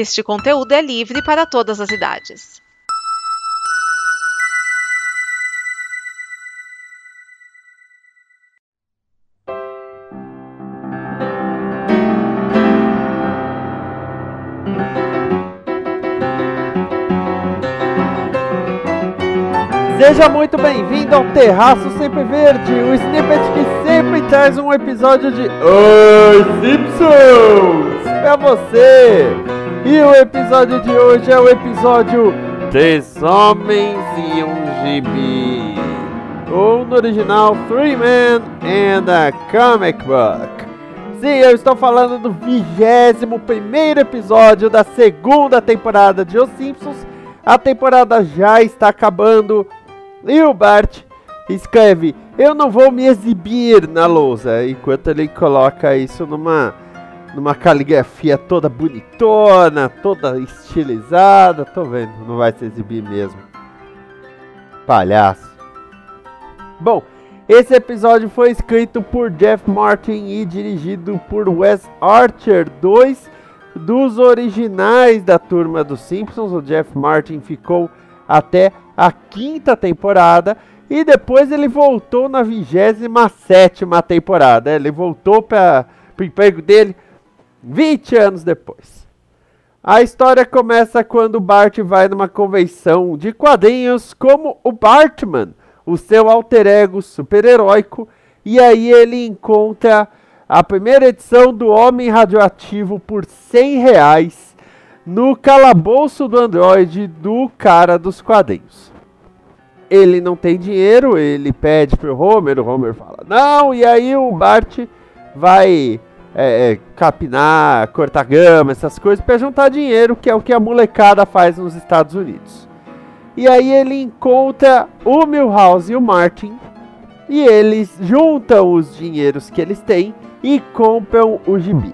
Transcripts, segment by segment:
Este conteúdo é livre para todas as idades. Seja muito bem-vindo ao Terraço Sempre Verde, o snippet que sempre traz um episódio de Oi Simpsons pra você. E o episódio de hoje é o episódio Três Homens e um Gibi, ou no original Three Men and a Comic Book. Sim, eu estou falando do 21 primeiro episódio da segunda temporada de Os Simpsons. A temporada já está acabando e o Bart escreve: Eu não vou me exibir na lousa. Enquanto ele coloca isso numa, numa caligrafia toda bonitona, toda estilizada. Tô vendo, não vai se exibir mesmo. Palhaço. Bom, esse episódio foi escrito por Jeff Martin e dirigido por Wes Archer, dois dos originais da turma dos Simpsons. O Jeff Martin ficou até a quinta temporada e depois ele voltou na 27 temporada. Ele voltou para o emprego dele 20 anos depois. A história começa quando Bart vai numa convenção de quadrinhos como o Bartman, o seu alter ego super-heróico, e aí ele encontra a primeira edição do Homem Radioativo por 100 reais no calabouço do Android do cara dos quadrinhos ele não tem dinheiro, ele pede pro Homer, o Homer fala não, e aí o Bart vai é, é, capinar, cortar grama, essas coisas, para juntar dinheiro, que é o que a molecada faz nos Estados Unidos. E aí ele encontra o Milhouse e o Martin, e eles juntam os dinheiros que eles têm e compram o gibi.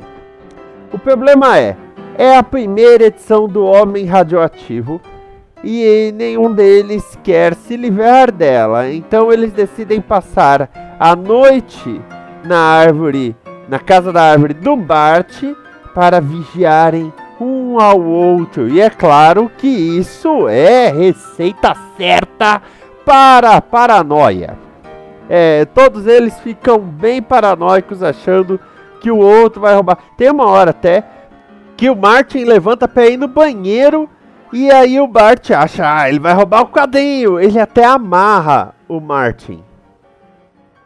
O problema é, é a primeira edição do Homem Radioativo, e nenhum deles quer se livrar dela. Então eles decidem passar a noite na árvore, na casa da árvore do Bart, para vigiarem um ao outro. E é claro que isso é receita certa para a paranoia. É, todos eles ficam bem paranoicos achando que o outro vai roubar. Tem uma hora até que o Martin levanta para ir no banheiro e aí o Bart acha, ah, ele vai roubar o quadrinho. Ele até amarra o Martin.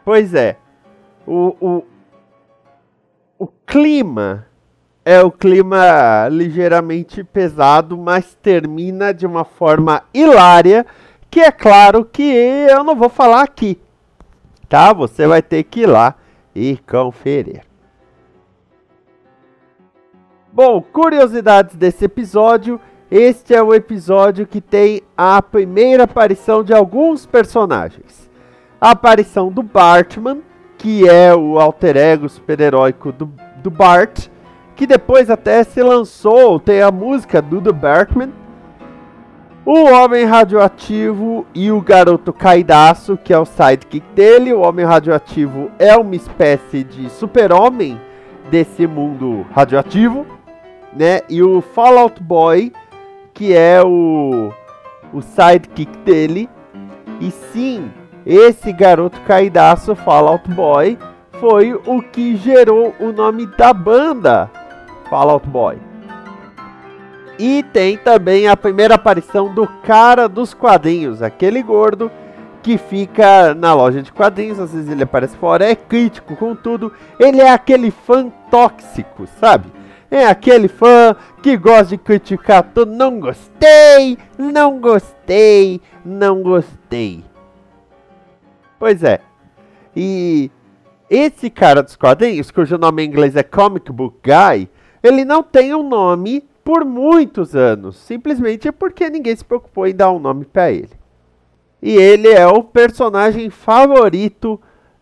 Pois é. O, o, o clima é o clima ligeiramente pesado, mas termina de uma forma hilária, que é claro que eu não vou falar aqui. Tá? Você vai ter que ir lá e conferir. Bom, curiosidades desse episódio. Este é o episódio que tem a primeira aparição de alguns personagens. A aparição do Bartman, que é o alter ego super-heróico do, do Bart, que depois até se lançou, tem a música do The Bartman. O Homem Radioativo e o Garoto Caidaço, que é o sidekick dele. O Homem Radioativo é uma espécie de super-homem desse mundo radioativo, né? E o Fallout Boy que é o, o sidekick dele. E sim, esse garoto caidaço Fallout Boy foi o que gerou o nome da banda Fallout Boy. E tem também a primeira aparição do cara dos quadrinhos, aquele gordo que fica na loja de quadrinhos, às vezes ele aparece fora, é crítico com tudo, ele é aquele fã tóxico, sabe? É aquele fã que gosta de criticar tudo. Não gostei, não gostei, não gostei. Pois é. E esse cara dos quadrinhos, cujo nome em inglês é Comic Book Guy, ele não tem um nome por muitos anos. Simplesmente porque ninguém se preocupou em dar um nome para ele. E ele é o personagem favorito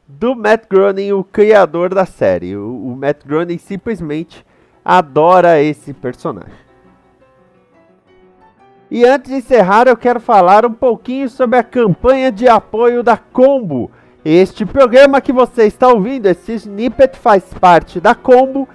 do Matt Groening, o criador da série. O, o Matt Groening simplesmente adora esse personagem. E antes de encerrar, eu quero falar um pouquinho sobre a campanha de apoio da Combo. Este programa que você está ouvindo, esse snippet faz parte da Combo,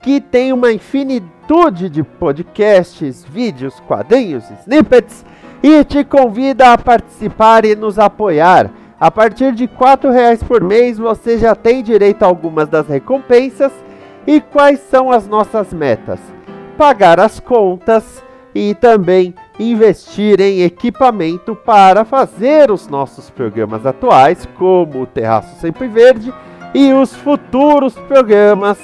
que tem uma infinitude de podcasts, vídeos, quadrinhos, snippets e te convida a participar e nos apoiar. A partir de R$ reais por mês você já tem direito a algumas das recompensas. E quais são as nossas metas? Pagar as contas e também investir em equipamento para fazer os nossos programas atuais, como o Terraço Sempre Verde, e os futuros programas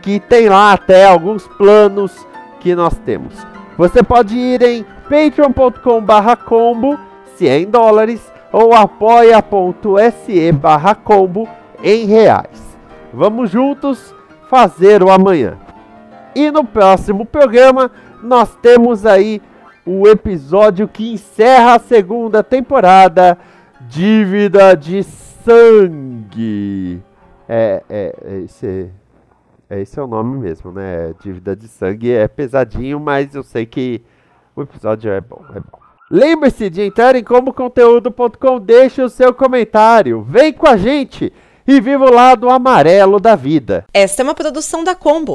que tem lá até alguns planos que nós temos. Você pode ir em patreon.com/combo se é em dólares ou apoia.se/combo em reais. Vamos juntos fazer o amanhã. E no próximo programa nós temos aí o episódio que encerra a segunda temporada, Dívida de Sangue. É, é, é esse, é, esse é o nome mesmo, né? Dívida de Sangue é pesadinho, mas eu sei que o episódio é bom, é bom. Lembre-se de entrar em comoconteúdo.com, deixe o seu comentário, vem com a gente e viva o lado amarelo da vida. Esta é uma produção da Combo.